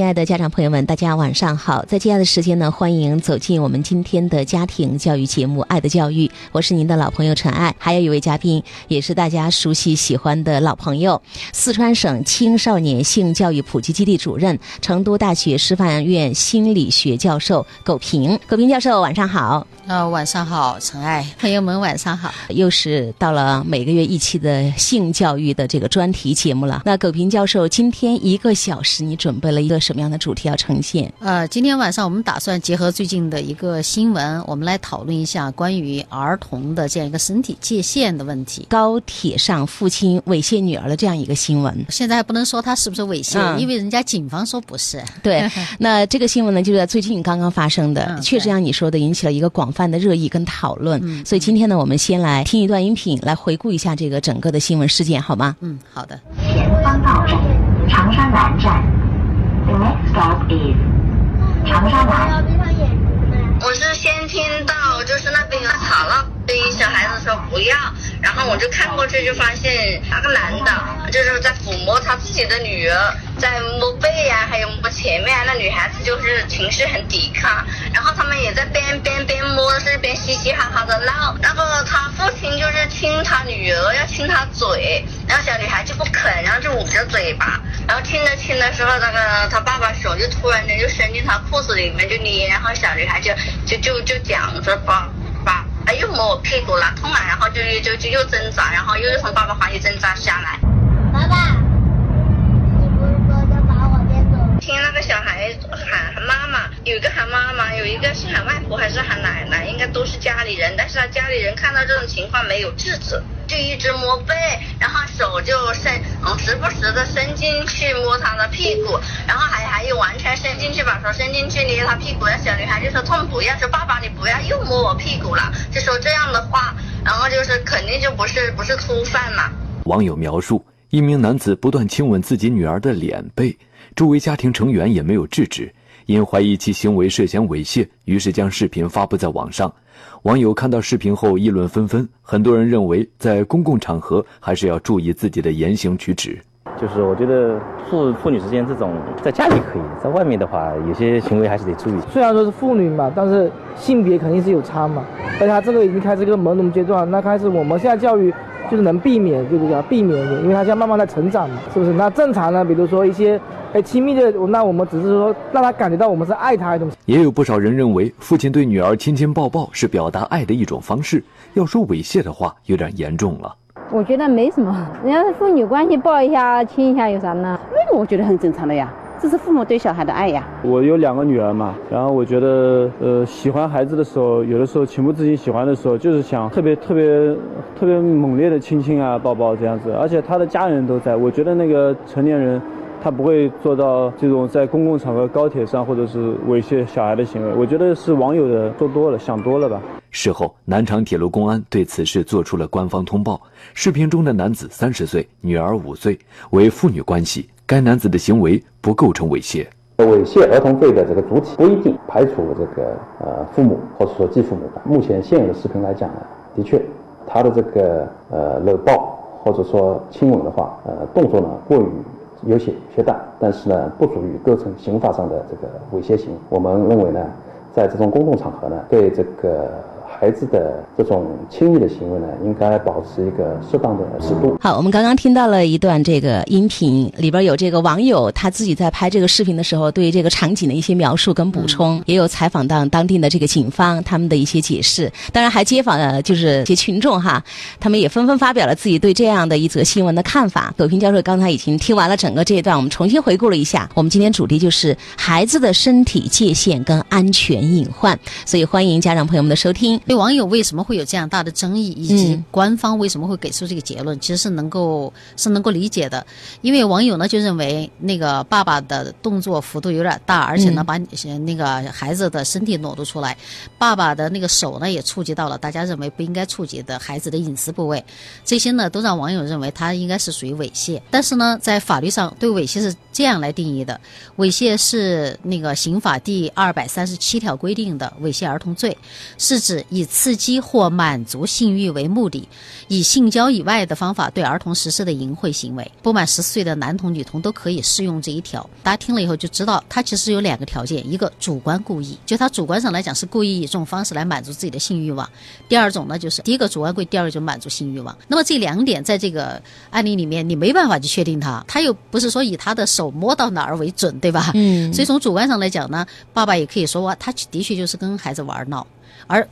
亲爱的家长朋友们，大家晚上好！在接下来的时间呢，欢迎走进我们今天的家庭教育节目《爱的教育》，我是您的老朋友陈爱，还有一位嘉宾，也是大家熟悉喜欢的老朋友，四川省青少年性教育普及基地主任、成都大学师范院心理学教授苟平。苟平教授，晚上好。呃，晚上好，陈爱，朋友们晚上好。又是到了每个月一期的性教育的这个专题节目了。那苟平教授，今天一个小时，你准备了一个什么样的主题要呈现？呃，今天晚上我们打算结合最近的一个新闻，我们来讨论一下关于儿童的这样一个身体界限的问题。高铁上父亲猥亵女儿的这样一个新闻，现在还不能说他是不是猥亵，嗯因为人家警方说不是。对，那这个新闻呢，就是在最近刚刚发生的，嗯确实像你说的，引起了一个广泛的热议跟讨论。嗯所以今天呢，我们先来听一段音频，来回顾一下这个整个的新闻事件，好吗？嗯，好的。前方到站长沙南站。Next stop is 长沙南。我是先听到就是那边有吵了，对小孩子说不要，然后我就看过去就发现那个男的就是在抚摸他自己的女儿，在摸背呀、还有摸前面，那女孩子就是情绪很抵抗，然后他们也在边边边摸是边嘻嘻哈哈的闹，然后他父亲就是亲他女儿，要亲他嘴，然后小女孩就不肯，然后就捂着嘴巴，然后亲着亲的时候，那个他爸爸手就突然间就伸进他裤子里面就捏，然后小女孩就就就就讲着爸爸，哎又摸我屁股了，痛啊，然后就就就又挣扎，然后又从爸爸怀里挣扎下来。爸爸，你不是说要把我接走？听那个小孩喊喊妈妈，有一个喊妈妈，有一个是喊外婆还是喊奶奶，应该都是家里人。但是他家里人看到这种情况没有制止，就一直摸背，然后手就伸，嗯，时不时的伸进去摸他的屁股，然后还还有完全伸进去，把手伸进去捏他屁股。那小女孩就说痛不要，说爸爸你不要又摸我屁股了，就说这样的话，然后就是肯定就不是不是粗犯嘛。网友描述，一名男子不断亲吻自己女儿的脸背，周围家庭成员也没有制止，因怀疑其行为涉嫌猥亵，于是将视频发布在网上。网友看到视频后议论纷纷，很多人认为在公共场合还是要注意自己的言行举止。就是我觉得父父女之间这种在家里可以，在外面的话，有些行为还是得注意。虽然说是妇女嘛，但是性别肯定是有差嘛。而且他这个已经开始一个朦胧阶段，那开始我们现在教育就是能避免，就是讲避免一点，因为他现在慢慢在成长嘛，是不是？那正常呢，比如说一些哎亲密的，那我们只是说让他感觉到我们是爱他的东西。也有不少人认为，父亲对女儿亲亲抱抱是表达爱的一种方式。要说猥亵的话，有点严重了。我觉得没什么，人家是父女关系，抱一下、亲一下有啥呢？那个我觉得很正常的呀，这是父母对小孩的爱呀。我有两个女儿嘛，然后我觉得，呃，喜欢孩子的时候，有的时候情不自禁喜欢的时候，就是想特别特别特别猛烈的亲亲啊、抱抱这样子，而且他的家人都在，我觉得那个成年人。他不会做到这种在公共场合、高铁上或者是猥亵小孩的行为，我觉得是网友的做多了，想多了吧。事后，南昌铁路公安对此事做出了官方通报。视频中的男子三十岁，女儿五岁，为父女关系。该男子的行为不构成猥亵。猥亵儿童罪的这个主体不一定排除这个呃父母或者说继父母的。目前现有的视频来讲呢，的确，他的这个呃搂抱或者说亲吻的话，呃动作呢过于。有些缺大，但是呢，不足以构成刑法上的这个猥亵行。我们认为呢，在这种公共场合呢，对这个孩子的这种亲密的行为呢，应该保持一个适当的尺度。好，我们刚刚听到了一段这个音频，里边有这个网友他自己在拍这个视频的时候对这个场景的一些描述跟补充，嗯、也有采访到当地的这个警方他们的一些解释，当然还街访了就是一些群众哈，他们也纷纷发表了自己对这样的一则新闻的看法。葛平教授刚才已经听完了整个这一段，我们重新回顾了一下。我们今天主题就是孩子的身体界限跟安全隐患，所以欢迎家长朋友们的收听。对网友为什么会有这样大的争议，以及官方为什么会给出这个结论，其实是能够是能够理解的。因为网友呢就认为那个爸爸的动作幅度有点大，而且呢把那个孩子的身体裸露出来，爸爸的那个手呢也触及到了大家认为不应该触及的孩子的隐私部位，这些呢都让网友认为他应该是属于猥亵。但是呢，在法律上对猥亵是这样来定义的：猥亵是那个刑法第二百三十七条规定的猥亵儿童罪，是指以以刺激或满足性欲为目的，以性交以外的方法对儿童实施的淫秽行为。不满十四岁的男童、女童都可以适用这一条。大家听了以后就知道，他其实有两个条件：一个主观故意，就他主观上来讲是故意以这种方式来满足自己的性欲望；第二种呢，就是第一个主观故意，第二个就满足性欲望。那么这两点在这个案例里面，你没办法去确定他，他又不是说以他的手摸到哪儿为准，对吧？嗯所以从主观上来讲呢，爸爸也可以说哇，他的确就是跟孩子玩闹，而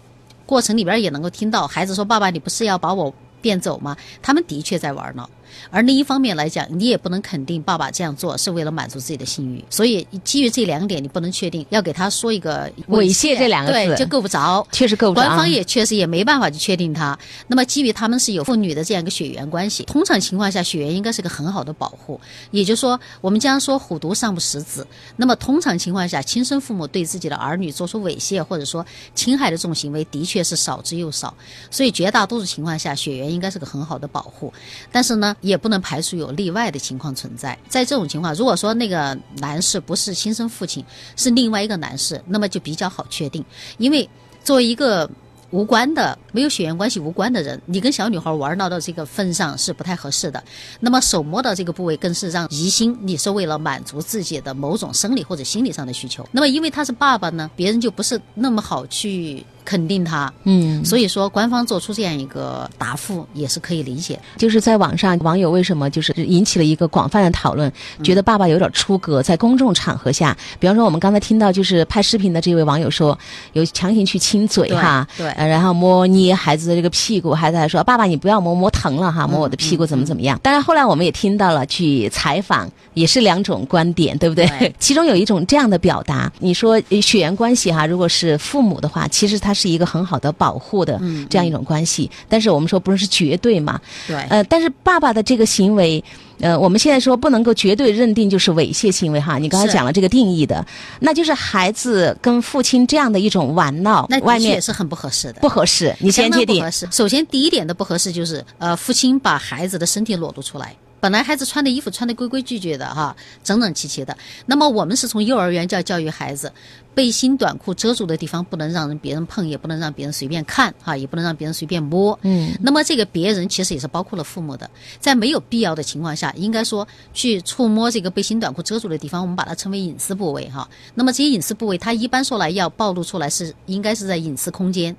过程里边也能够听到孩子说：“爸爸，你不是要把我变走吗？”他们的确在玩呢。而另一方面来讲，你也不能肯定爸爸这样做是为了满足自己的性欲，所以基于这两点，你不能确定要给他说一个猥亵这两个字对，就够不着，确实够不着官方也确实也没办法去确定他。那么基于他们是有父女的这样一个血缘关系，通常情况下血缘应该是个很好的保护。也就是说，我们经常说虎毒尚不食子，那么通常情况下，亲生父母对自己的儿女做出猥亵或者说侵害的这种行为，的确是少之又少。所以绝大多数情况下，血缘应该是个很好的保护。但是呢，也不能排除有例外的情况存在。在这种情况，如果说那个男士不是亲生父亲，是另外一个男士，那么就比较好确定，因为作为一个。无关的、没有血缘关系无关的人，你跟小女孩玩闹到这个份上是不太合适的。那么手摸到这个部位，更是让疑心你是为了满足自己的某种生理或者心理上的需求。那么因为他是爸爸呢，别人就不是那么好去肯定他。嗯，所以说官方做出这样一个答复也是可以理解。就是在网上，网友为什么就是引起了一个广泛的讨论，觉得爸爸有点出格，在公众场合下，比方说我们刚才听到就是拍视频的这位网友说，有强行去亲嘴哈，对呃然后摸捏孩子的这个屁股，孩子还说爸爸你不要摸，摸疼了哈，摸我的屁股怎么怎么样。当然后来我们也听到了去采访，也是两种观点，对不对？对 其中有一种这样的表达，你说呃血缘关系哈，如果是父母的话，其实它是一个很好的保护的嗯这样一种关系，但是我们说不是绝对嘛，对，呃，但是爸爸的这个行为，呃，我们现在说不能够绝对认定就是猥亵行为哈。你刚才讲了这个定义的，那就是孩子跟父亲这样的一种玩闹，那外面也是很不合适的。不合适。你先界定不合，适。首先，第一点的不合适就是，呃，父亲把孩子的身体裸露出来。本来孩子穿的衣服穿的规规矩矩的哈，整整齐齐的。那么我们是从幼儿园就要教育孩子，背心短裤遮住的地方不能让人别人碰，也不能让别人随便看哈，也不能让别人随便摸。嗯，那么这个别人其实也是包括了父母的，在没有必要的情况下，应该说去触摸这个背心短裤遮住的地方，我们把它称为隐私部位哈。那么这些隐私部位，它一般说来要暴露出来是应该是在隐私空间，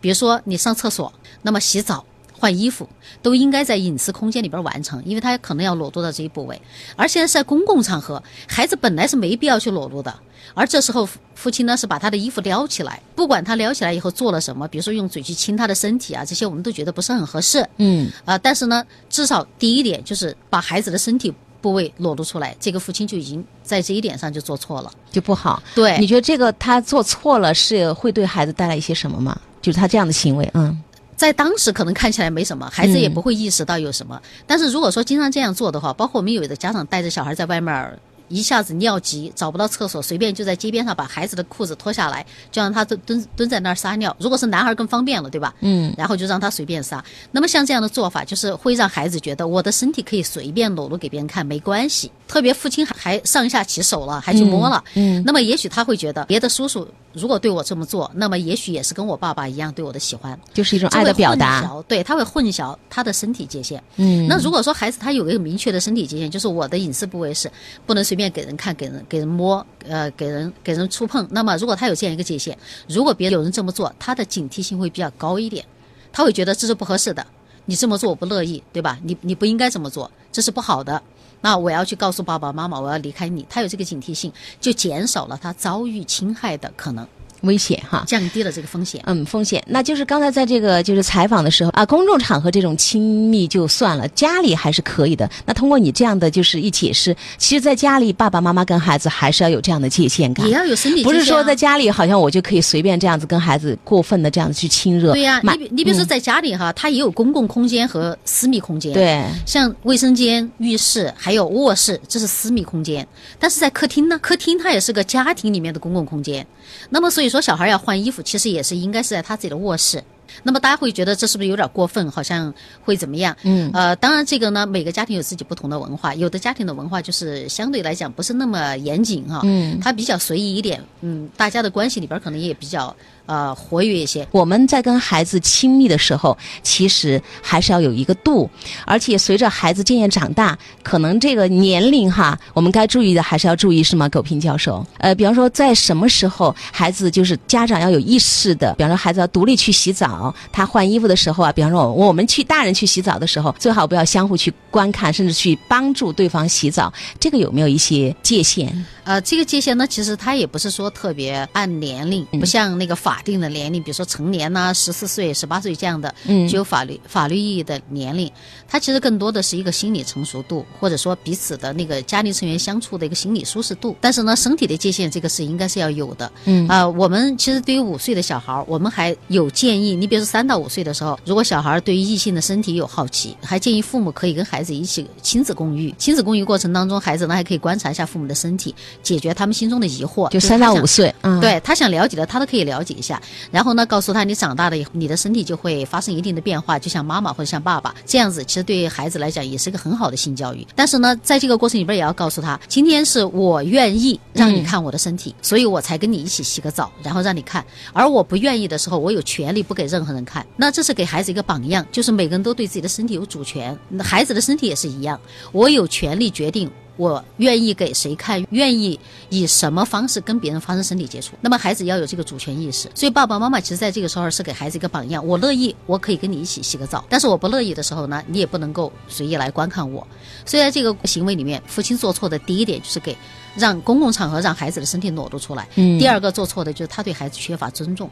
比如说你上厕所，那么洗澡。换衣服都应该在隐私空间里边完成，因为他可能要裸露到这一部位，而现在是在公共场合，孩子本来是没必要去裸露的，而这时候父父亲呢是把他的衣服撩起来，不管他撩起来以后做了什么，比如说用嘴去亲他的身体啊，这些我们都觉得不是很合适。嗯，啊、但是呢，至少第一点就是把孩子的身体部位裸露出来，这个父亲就已经在这一点上就做错了。就不好。对你觉得这个他做错了是会对孩子带来一些什么吗？就是他这样的行为，嗯，在当时可能看起来没什么，孩子也嗯不会意识到有什么。但是如果说经常这样做的话，包括我们有的家长带着小孩在外面儿。一下子尿急，找不到厕所，随便就在街边上把孩子的裤子脱下来，就让他蹲蹲蹲在那儿撒尿。如果是男孩更方便了，对吧？嗯，然后就让他随便撒。那么像这样的做法，就是会让孩子觉得我的身体可以随便裸露给别人看，没关系。特别父亲还还上下其手了，还去摸了，嗯，那么也许他会觉得别的叔叔如果对我这么做，那么也许也是跟我爸爸一样对我的喜欢，就是一种爱的表达对，他会混淆他的身体界限。嗯，那如果说孩子他有一个明确的身体界限，就是我的隐私部位是不能随便给人看、给人给人摸、呃给人给人触碰。那么如果他有这样一个界限，如果别有人这么做，他的警惕性会比较高一点，他会觉得这是不合适的，你这么做我不乐意，对吧？你你不应该这么做，这是不好的。那我要去告诉爸爸妈妈，我要离开你。他有这个警惕性，就减少了他遭遇侵害的可能，危险哈。降低了这个风险。嗯，风险，那就是刚才在这个就是采访的时候啊，公众场合这种亲密就算了，家里还是可以的。那通过你这样的就是一解释，其实，在家里爸爸妈妈跟孩子还是要有这样的界限感，也要有身体界限啊不是说在家里好像我就可以随便这样子跟孩子过分的这样子去亲热。对呀、满你比你比如说嗯在家里哈，它也有公共空间和私密空间。对，像卫生间、浴室还有卧室，这是私密空间。但是在客厅呢，客厅它也是个家庭里面的公共空间。那么所以说，小孩要换衣服，其实也是应该是在他自己的卧室。那么大家会觉得这是不是有点过分？好像会怎么样？嗯呃，当然这个呢，每个家庭有自己不同的文化，有的家庭的文化就是相对来讲不是那么严谨哈、嗯他比较随意一点，嗯，大家的关系里边可能也比较呃活跃一些。我们在跟孩子亲密的时候，其实还是要有一个度，而且随着孩子渐渐长大，可能这个年龄哈，我们该注意的还是要注意，是吗？苟平教授，呃，比方说在什么时候孩子就是家长要有意识的，比方说孩子要独立去洗澡，他换衣服的时候啊，比方说我们去大人去洗澡的时候，最好不要相互去观看，甚至去帮助对方洗澡，这个有没有一些界限？呃，这个界限呢，其实它也不是说特别按年龄，不像那个法定的年龄，比如说成年呐、十四岁、十八岁这样的，嗯具有法律法律意义的年龄，它其实更多的是一个心理成熟度，或者说彼此的那个家庭成员相处的一个心理舒适度。但是呢，身体的界限这个是应该是要有的。嗯啊、我们其实对于五岁的小孩儿，我们还有建议，你比如说三到五岁的时候，如果小孩儿对于异性的身体有好奇，还建议父母可以跟孩子一起亲子共浴。亲子共浴过程当中，孩子呢还可以观察一下父母的身体，解决他们心中的疑惑。就是三到五岁，嗯，对他想了解的，他都可以了解一下。然后呢，告诉他你长大了以后，你的身体就会发生一定的变化，就像妈妈或者像爸爸这样子。其实对于孩子来讲也是一个很好的性教育。但是呢，在这个过程里边也要告诉他，今天是我愿意让你看我的身体，所以我才跟你一起洗个澡，然后让你看。而我不愿意的时候，我有权利不给任何人看。那这是给孩子一个榜样，就是每个人都对自己的身体有主权。那孩子的身体也是一样，我有权利决定我愿意给谁看，愿意以什么方式跟别人发生身体接触。那么孩子要有这个主权意识，所以爸爸妈妈其实在这个时候是给孩子一个榜样。我乐意，我可以跟你一起洗个澡，但是我不乐意的时候呢，你也不能够随意来观看我。所以在这个行为里面，父亲做错的第一点就是给让公共场合让孩子的身体裸露出来。嗯第二个做错的就是他对孩子缺乏尊重。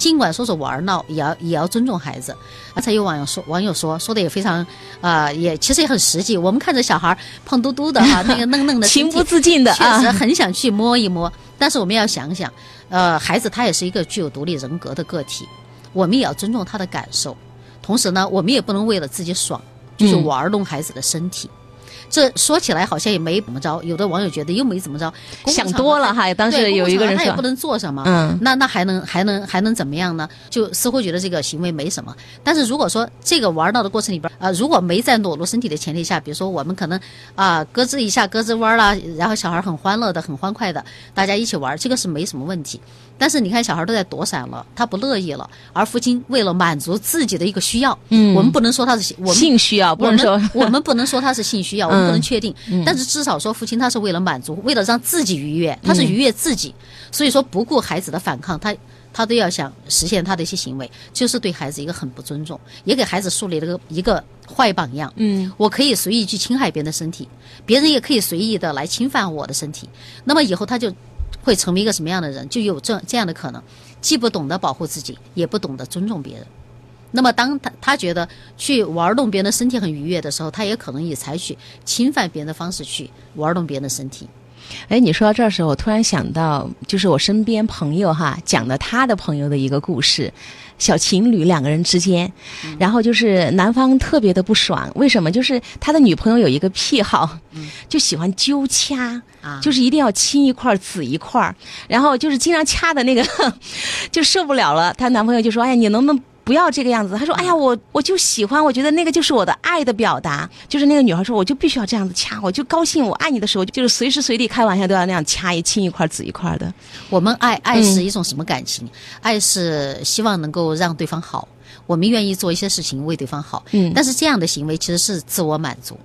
尽管说是玩闹，也要也要尊重孩子。刚才有网友说，网友说说的也非常，啊，也其实也很实际。我们看着小孩胖嘟嘟的哈，那个嫩嫩的情不自禁的确啊实很想去摸一摸。但是我们要想想，呃，孩子他也是一个具有独立人格的个体，我们也要尊重他的感受。同时呢，我们也不能为了自己爽，就去嗯玩弄孩子的身体。这说起来好像也没怎么着，有的网友觉得又没怎么着，想多了哈当时有一个人说他也不能做什么，嗯那那还能还能还能怎么样呢？就似乎觉得这个行为没什么。但是如果说这个玩闹的过程里边，啊、如果没在裸露身体的前提下，比如说我们可能啊、咯吱一下咯吱弯啦，然后小孩很欢乐的很欢快的，大家一起玩，这个是没什么问题。但是你看小孩都在躲闪了，他不乐意了，而父亲为了满足自己的一个需要，嗯我们不能说他是我们性需要不能说我们 我们不能说他是性需要，我们不能嗯确定。嗯但是至少说父亲他是为了满足，为了让自己愉悦，他是愉悦自己，所以说不顾孩子的反抗，他他都要想实现他的一些行为，就是对孩子一个很不尊重，也给孩子树立了个一个坏榜样。嗯，我可以随意去侵害别人的身体，别人也可以随意的来侵犯我的身体，那么以后他就会成为一个什么样的人？就有这这样的可能，既不懂得保护自己，也不懂得尊重别人。那么，当他他觉得去玩弄别人的身体很愉悦的时候，他也可能以采取侵犯别人的方式去玩弄别人的身体。哎，你说到这儿的时候，我突然想到，就是我身边朋友哈讲的他的朋友的一个故事，小情侣两个人之间，然后就是男方特别的不爽，为什么？就是他的女朋友有一个癖好，就喜欢揪掐。啊就是一定要亲一块儿紫一块儿，然后就是经常掐的那个 就受不了了。她男朋友就说：“哎呀，你能不能不要这个样子？”他说：“哎呀，我我就喜欢，我觉得那个就是我的爱的表达。”就是那个女孩说：“我就必须要这样子掐，我就高兴，我爱你的时候，就是随时随地开玩笑都要那样掐一亲一块紫一块的。我们爱爱嗯是一种什么感情？爱是希望能够让对方好，我们愿意做一些事情为对方好。嗯但是这样的行为其实是自我满足，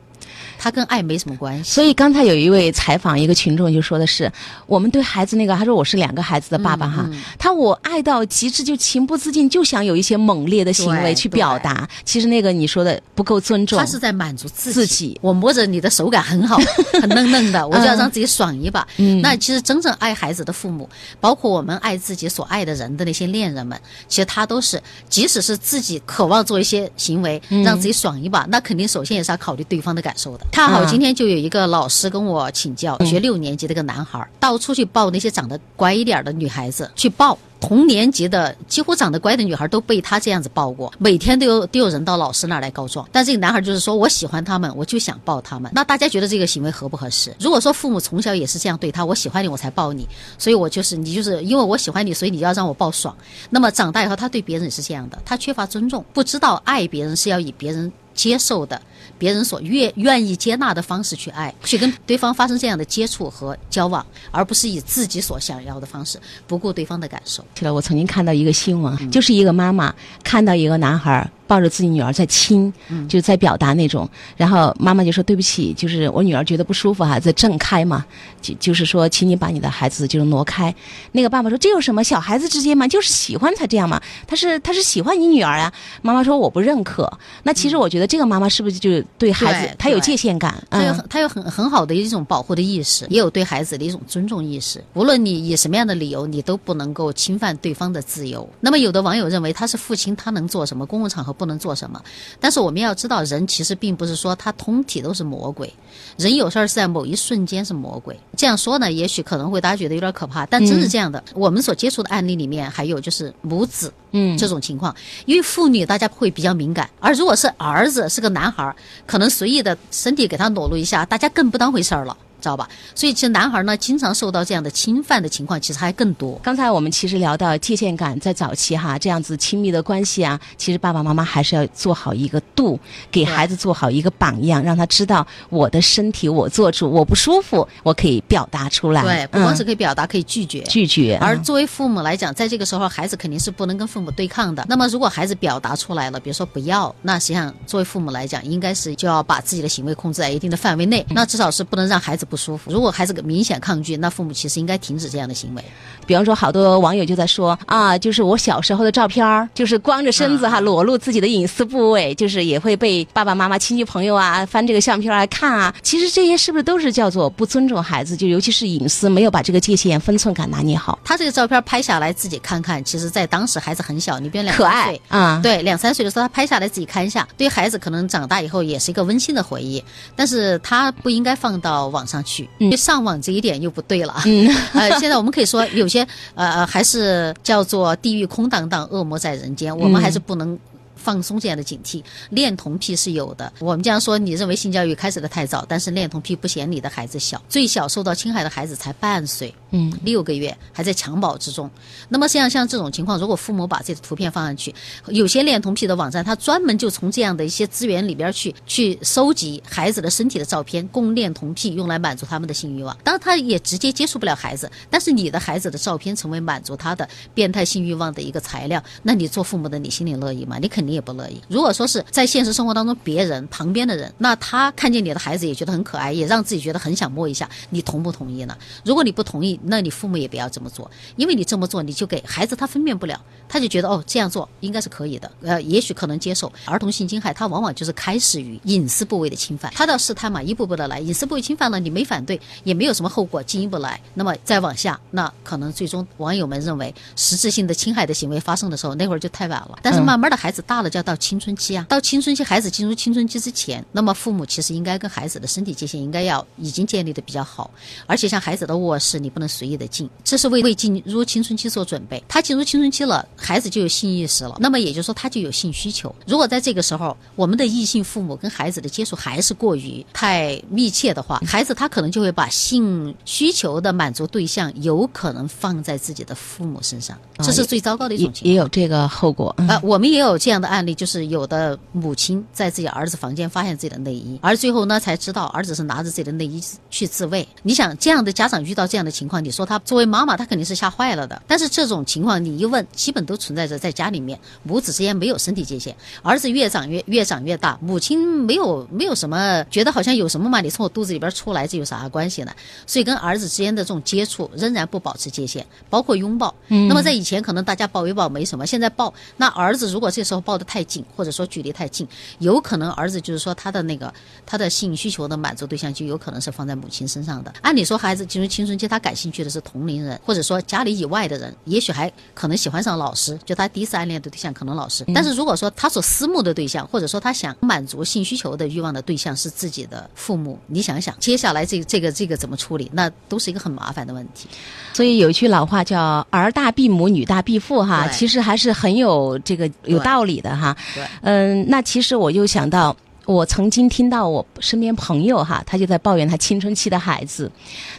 它跟爱没什么关系。所以刚才有一位采访一个群众就说的是，我们对孩子那个，他说我是两个孩子的爸爸哈，嗯他我爱到极致就情不自禁就想有一些猛烈的行为去表达，其实那个你说的不够尊重，他是在满足自己。自己我摸着你的手感很好，很嫩嫩的，我就要让自己爽一把。嗯那其实真正爱孩子的父母，包括我们爱自己所爱的人的那些恋人们，其实他都是，即使是自己渴望做一些行为，嗯让自己爽一把，那肯定首先也是要考虑对方的感受的。恰好啊今天就有一个老师跟我请教，嗯学六年级的一个男孩儿，到处去抱那些长得乖一点儿的女孩子去抱。同年级的几乎长得乖的女孩都被他这样子抱过，每天都有都有人到老师那儿来告状。但这个男孩就是说我喜欢他们，我就想抱他们。那大家觉得这个行为合不合适？如果说父母从小也是这样对他，我喜欢你我才抱你，所以我就是你就是因为我喜欢你，所以你要让我抱爽。那么长大以后，他对别人也是这样的，他缺乏尊重，不知道爱别人是要以别人接受的。别人所愿愿意接纳的方式去爱，去跟对方发生这样的接触和交往，而不是以自己所想要的方式不顾对方的感受。记得我曾经看到一个新闻，就是一个妈妈看到一个男孩抱着自己女儿在亲，嗯就在表达那种，然后妈妈就说对不起，就是我女儿觉得不舒服哈、在挣开嘛，就就是说，请你把你的孩子就是挪开。那个爸爸说这有什么，小孩子之间嘛，就是喜欢才这样嘛，他是他是喜欢你女儿啊、妈妈说我不认可。那其实我觉得这个妈妈是不是就对孩子对她有界限感？她有很他有很很好的一种保护的意识，也有对孩子的一种尊重意识。无论你以什么样的理由，你都不能够侵犯对方的自由。那么有的网友认为他是父亲，他能做什么？公共场合不能做什么？但是我们要知道，人其实并不是说他通体都是魔鬼，人有时候是在某一瞬间是魔鬼。这样说呢，也许可能会大家觉得有点可怕，但真是这样的。我们所接触的案例里面，还有就是母子。嗯这种情况，因为妇女大家会比较敏感，而如果是儿子是个男孩儿，可能随意的身体给他裸露一下，大家更不当回事儿了，知道吧？所以其实男孩呢，经常受到这样的侵犯的情况，其实还更多。刚才我们其实聊到界限感，在早期哈，这样子亲密的关系啊，其实爸爸妈妈还是要做好一个度，给孩子做好一个榜样，让他知道我的身体我做主，我不舒服，我可以表达出来。对，不光是嗯可以表达，可以拒绝。拒绝，嗯而作为父母来讲，在这个时候，孩子肯定是不能跟父母对抗的。那么，如果孩子表达出来了，比如说不要，那实际上作为父母来讲，应该是就要把自己的行为控制在一定的范围内，那至少是不能让孩子不舒服。如果孩子明显抗拒，那父母其实应该停止这样的行为。比方说，好多网友就在说啊，就是我小时候的照片儿，就是光着身子哈，裸露自己的隐私部位，就是也会被爸爸妈妈、亲戚朋友啊翻这个相片来看啊。其实这些是不是都是叫做不尊重孩子？就尤其是隐私，没有把这个界限、分寸感拿捏好。他这个照片拍下来自己看看，其实在当时孩子很小，你别两可爱啊对，两三岁的时候他拍下来自己看一下，对于孩子可能长大以后也是一个温馨的回忆，但是他不应该放到网上去，因为上网这一点又不对了。嗯，呃，现在我们可以说有些呃呃还是叫做地狱空荡荡，恶魔在人间，我们还是不能。放松这样的警惕，恋童癖是有的。我们这样说，你认为性教育开始的太早，但是恋童癖不嫌你的孩子小，最小受到侵害的孩子才半岁，嗯，六个月还在襁褓之中。那么像像这种情况，如果父母把这个图片放上去，有些恋童癖的网站，它专门就从这样的一些资源里边去去收集孩子的身体的照片，供恋童癖用来满足他们的性欲望。当然，他也直接接触不了孩子，但是你的孩子的照片成为满足他的变态性欲望的一个材料，那你做父母的，你心里乐意吗？你肯定也不乐意。如果说是在现实生活当中，别人旁边的人，那他看见你的孩子也觉得很可爱，也让自己觉得很想摸一下，你同不同意呢？如果你不同意，那你父母也不要这么做，因为你这么做，你就给孩子他分辨不了，他就觉得哦这样做应该是可以的，呃，也许可能接受。儿童性侵害它往往就是开始于隐私部位的侵犯，他要试探嘛，一步步的来，隐私部位侵犯了，你没反对，也没有什么后果，进一步来，那么再往下，那可能最终网友们认为实质性的侵害的行为发生的时候，那会儿就太晚了。但是慢慢的孩子大了就要到青春期啊，到青春期孩子进入青春期之前，那么父母其实应该跟孩子的身体界限应该要已经建立的比较好，而且像孩子的卧室你不能随意的进，这是为为进入青春期做准备。他进入青春期了，孩子就有性意识了，那么也就是说他就有性需求。如果在这个时候，我们的异性父母跟孩子的接触还是过于太密切的话，孩子他可能就会把性需求的满足对象有可能放在自己的父母身上，这是最糟糕的一种情况。也也有这个后果。嗯呃，我们也有这样的案例，就是有的母亲在自己儿子房间发现自己的内衣，而最后呢才知道儿子是拿着自己的内衣去自慰。你想这样的家长遇到这样的情况，你说他作为妈妈，他肯定是吓坏了的。但是这种情况你一问，基本都存在着在家里面母子之间没有身体界限，儿子越长越越长越大，母亲没有没有什么觉得好像有什么嘛，你从我肚子里边出来，这有啥关系呢？所以跟儿子之间的这种接触仍然不保持界限，包括拥抱。嗯那么在以前可能大家抱一抱没什么，现在抱那儿子如果这时候抱得太紧，或者说距离太近，有可能儿子就是说他的那个他的性需求的满足对象就有可能是放在母亲身上的。按理说孩子进入青春期，他感兴兴趣的是同龄人，或者说家里以外的人，也许还可能喜欢上老师，就他第一次暗恋的对象可能老师。但是如果说他所思慕的对象，或者说他想满足性需求的欲望的对象是自己的父母，你想想，接下来这个这个这个怎么处理，那都是一个很麻烦的问题。所以有一句老话叫“儿大必母，女大必父”哈，其实还是很有这个有道理的哈。嗯，那其实我又想到。我曾经听到我身边朋友哈，他就在抱怨他青春期的孩子，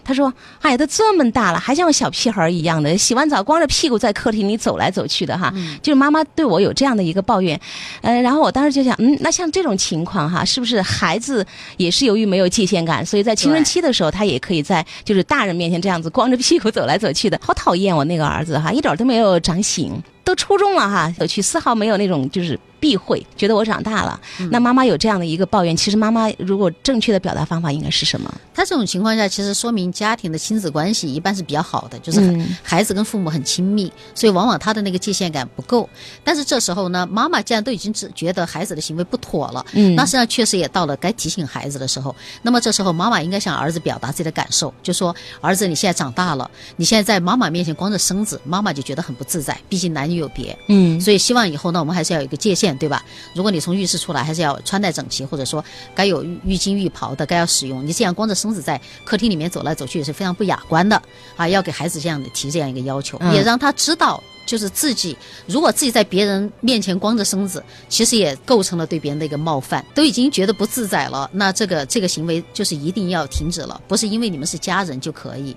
他说：“哎呀，都这么大了，还像个小屁孩一样的，洗完澡光着屁股在客厅里走来走去的哈。”就是妈妈对我有这样的一个抱怨，呃，然后我当时就想，嗯，那像这种情况哈，是不是孩子也是由于没有界限感，所以在青春期的时候，他也可以在就是大人面前这样子光着屁股走来走去的？好讨厌我那个儿子哈，一点都没有长醒。都初中了哈，走去丝毫没有那种就是避讳，觉得我长大了。那妈妈有这样的一个抱怨，其实妈妈如果正确的表达方法应该是什么？他这种情况下，其实说明家庭的亲子关系一般是比较好的，就是孩子跟父母很亲密，所以往往他的那个界限感不够。但是这时候呢，妈妈既然都已经只觉得孩子的行为不妥了，嗯，那实际上确实也到了该提醒孩子的时候。那么这时候妈妈应该向儿子表达自己的感受，就说：“儿子，你现在长大了，你现在在妈妈面前光着身子，妈妈就觉得很不自在。毕竟男女。”有别，嗯，所以希望以后呢，我们还是要有一个界限，对吧？如果你从浴室出来，还是要穿戴整齐，或者说该有浴巾浴袍的，该要使用。你这样光着身子在客厅里面走来走去，也是非常不雅观的啊！要给孩子这样的提这样一个要求，也让他知道。就是自己，如果自己在别人面前光着身子，其实也构成了对别人的一个冒犯，都已经觉得不自在了。那这个这个行为就是一定要停止了，不是因为你们是家人就可以。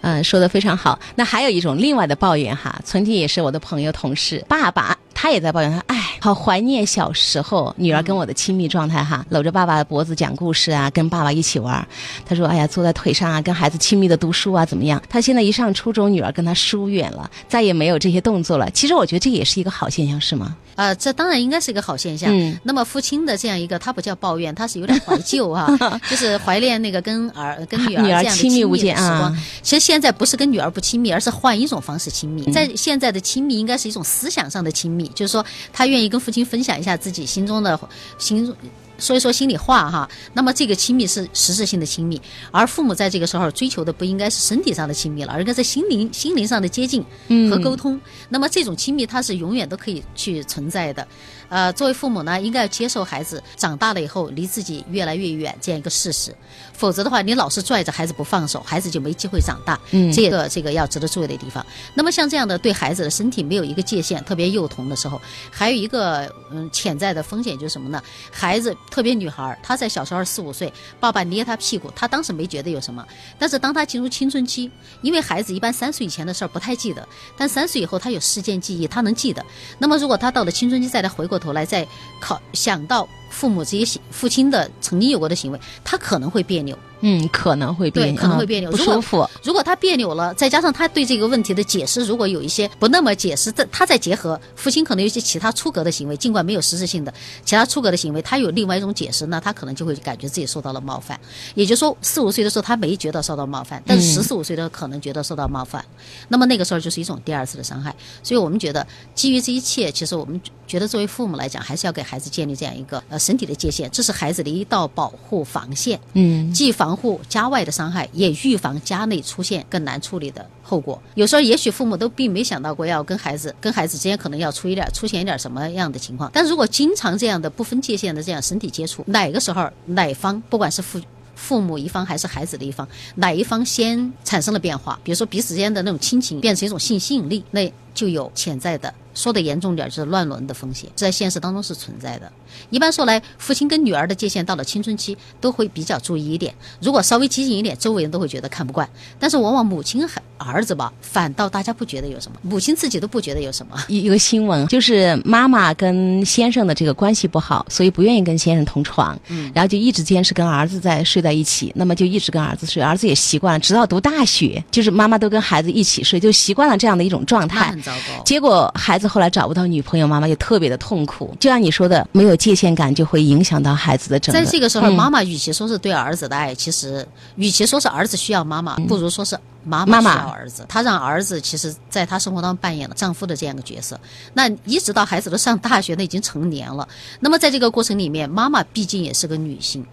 嗯，说的非常好。那还有一种另外的抱怨哈，曾经也是我的朋友同事爸爸。他也在抱怨，他哎，好怀念小时候女儿跟我的亲密状态哈，搂着爸爸的脖子讲故事啊，跟爸爸一起玩。他说，哎呀，坐在腿上啊，跟孩子亲密的读书啊，怎么样？他现在一上初中，女儿跟他疏远了，再也没有这些动作了。其实我觉得这也是一个好现象，是吗？呃，这当然应该是一个好现象。嗯。那么父亲的这样一个，他不叫抱怨，他是有点怀旧啊，就是怀念那个跟儿跟女儿这样的亲密无间啊。其实现在不是跟女儿不亲密，而是换一种方式亲密。在现在的亲密，应该是一种思想上的亲密。就是说，他愿意跟父亲分享一下自己心中的心中，说一说心里话哈。那么这个亲密是实质性的亲密，而父母在这个时候追求的不应该是身体上的亲密了，而应该是心灵心灵上的接近和沟通。那么这种亲密，它是永远都可以去存在的。呃，作为父母呢，应该要接受孩子长大了以后离自己越来越远这样一个事实，否则的话，你老是拽着孩子不放手，孩子就没机会长大。嗯，这个这个要值得注意的地方。那么像这样的对孩子的身体没有一个界限，特别幼童的时候，还有一个嗯潜在的风险就是什么呢？孩子特别女孩，她在小时候四五岁，爸爸捏她屁股，她当时没觉得有什么，但是当她进入青春期，因为孩子一般三岁以前的事儿不太记得，但三岁以后她有事件记忆，她能记得。那么如果她到了青春期再来回过。头来再考想到父母这些行父亲的曾经有过的行为，他可能会别扭。嗯，可能会别扭，可能会别扭，不舒服。如果他别扭了，再加上他对这个问题的解释，如果有一些不那么解释，这他再结合父亲可能有些其他出格的行为，尽管没有实质性的其他出格的行为，他有另外一种解释，那他可能就会感觉自己受到了冒犯。也就是说，四五岁的时候他没觉得受到冒犯，但是十四五岁的可能觉得受到冒犯，那么那个时候就是一种第二次的伤害。所以我们觉得，基于这一切，其实我们觉得作为父母来讲，还是要给孩子建立这样一个呃身体的界限，这是孩子的一道保护防线。嗯，既防。护家外的伤害，也预防家内出现更难处理的后果。有时候，也许父母都并没想到过要跟孩子、跟孩子之间可能要出一点、出现一点什么样的情况。但如果经常这样的不分界限的这样身体接触，哪个时候哪方，不管是父父母一方还是孩子的一方，哪一方先产生了变化，比如说彼此之间的那种亲情变成一种性吸引力，那就有潜在的。说的严重点就是乱伦的风险，在现实当中是存在的。一般说来，父亲跟女儿的界限到了青春期都会比较注意一点。如果稍微激进一点，周围人都会觉得看不惯。但是往往母亲和儿子吧，反倒大家不觉得有什么，母亲自己都不觉得有什么。一一个新闻就是妈妈跟先生的这个关系不好，所以不愿意跟先生同床，嗯，然后就一直坚持跟儿子在睡在一起。那么就一直跟儿子睡，儿子也习惯了，直到读大学，就是妈妈都跟孩子一起睡，就习惯了这样的一种状态。很糟糕。结果孩子后来找不到女朋友，妈妈就特别的痛苦。就像你说的，没有界限感就会影响到孩子的整个。在这个时候，妈妈与其说是对儿子的爱，其实与其说是儿子需要妈妈，不如说是妈妈需要儿子。她让儿子其实在她生活当中扮演了丈夫的这样一个角色。那一直到孩子都上大学，那已经成年了。那么在这个过程里面，妈妈毕竟也是个女性。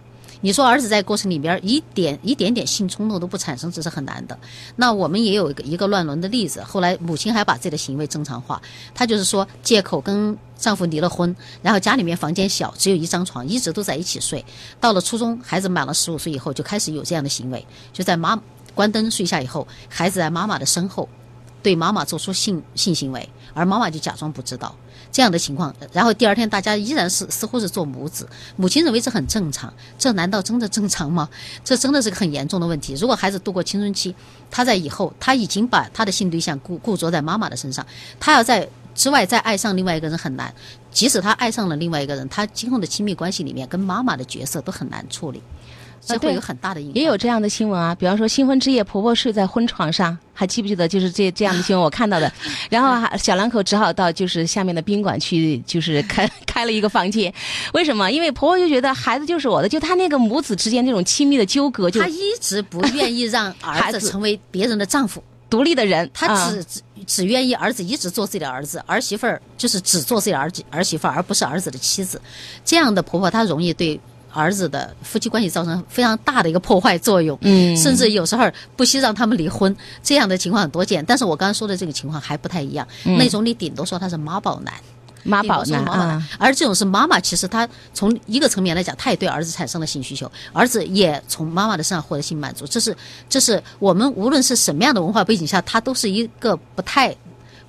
你说儿子在过程里边一点一点点性冲动都不产生，这是很难的。那我们也有一个一个乱伦的例子，后来母亲还把自己的行为正常化，她就是说借口跟丈夫离了婚，然后家里面房间小，只有一张床，一直都在一起睡。到了初中，孩子满了十五岁以后，就开始有这样的行为，就在妈关灯睡下以后，孩子在妈妈的身后对妈妈做出性性行为，而妈妈就假装不知道。这样的情况，然后第二天大家依然是似乎是做母子，母亲认为这很正常，这难道真的正常吗？这真的是个很严重的问题。如果孩子度过青春期，他在以后他已经把他的性对象固固着在妈妈的身上，他要在之外再爱上另外一个人很难。即使他爱上了另外一个人，他今后的亲密关系里面跟妈妈的角色都很难处理。这会有很大的影响。也有这样的新闻啊，比方说新婚之夜，婆婆睡在婚床上，还记不记得？就是这这样的新闻，我看到的。然后小两口只好到就是下面的宾馆去，就是开 开了一个房间。为什么？因为婆婆就觉得孩子就是我的，就她那个母子之间那种亲密的纠葛，就她一直不愿意让儿子 成为别人的丈夫。独立的人，她只只只愿意儿子一直做自己的儿子，儿媳妇儿就是只做自己的儿儿媳妇儿，而不是儿子的妻子。这样的婆婆，她容易对。儿子的夫妻关系造成非常大的一个破坏作用，嗯，甚至有时候不惜让他们离婚，这样的情况很多见。但是我刚刚说的这个情况还不太一样，那种你顶多说他是妈宝男，妈宝男啊，而这种是妈妈，其实他从一个层面来讲，他也对儿子产生了性需求，儿子也从妈妈的身上获得性满足，这是这是我们无论是什么样的文化背景下，它都是一个不太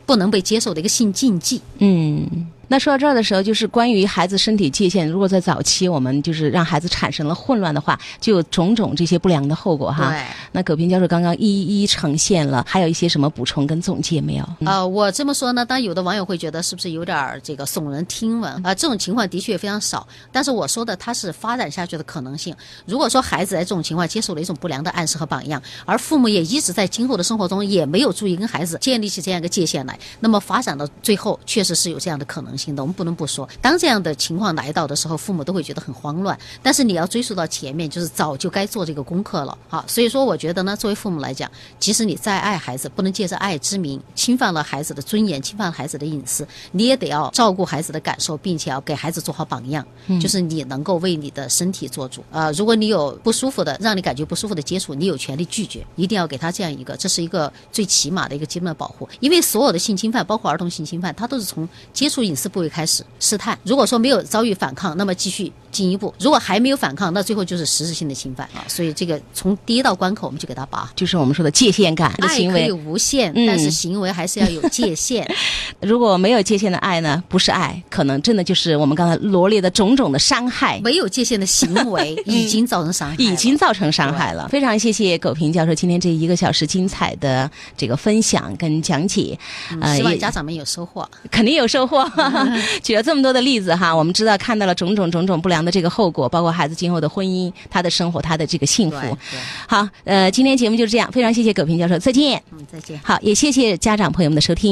不能被接受的一个性禁忌，嗯。那说到这儿的时候，就是关于孩子身体界限，如果在早期我们就是让孩子产生了混乱的话，就有种种这些不良的后果哈。对。那葛平教授刚刚一一呈现了，还有一些什么补充跟总结没有？呃，我这么说呢，当然有的网友会觉得是不是有点这个耸人听闻啊？这种情况的确非常少，但是我说的它是发展下去的可能性。如果说孩子在这种情况接受了一种不良的暗示和榜样，而父母也一直在今后的生活中也没有注意跟孩子建立起这样一个界限来，那么发展到最后确实是有这样的可能性的。我们不能不说，当这样的情况来到的时候，父母都会觉得很慌乱。但是你要追溯到前面，就是早就该做这个功课了。好，所以说我觉得呢，作为父母来讲，即使你再爱孩子，不能借着爱之名侵犯了孩子的尊严，侵犯了孩子的隐私，你也得要照顾孩子的感受，并且要给孩子做好榜样，就是你能够为你的身体做主。呃，如果你有不舒服的，让你感觉不舒服的接触，你有权利拒绝，一定要给他这样一个，这是一个最起码的一个基本的保护。因为所有的性侵犯，包括儿童性侵犯，它都是从接触隐私部位开始。试探，如果说没有遭遇反抗，那么继续进一步；如果还没有反抗，那最后就是实质性的侵犯啊！所以这个从第一道关口我们就给他拔，就是我们说的界限感的行为可以无限，但是行为还是要有界限。如果没有界限的爱呢？不是爱，可能真的就是我们刚才罗列的种种的伤害。没有界限的行为已经造成伤害，已经造成伤害了。非常谢谢苟平教授今天这一个小时精彩的这个分享跟讲解，呃，希望家长们有收获，肯定有收获。举了这么多的例子哈，我们知道看到了种种种种不良的这个后果，包括孩子今后的婚姻、他的生活、他的这个幸福。好，呃，今天节目就是这样，非常谢谢葛平教授，再见。嗯，再见。好，也谢谢家长朋友们的收听。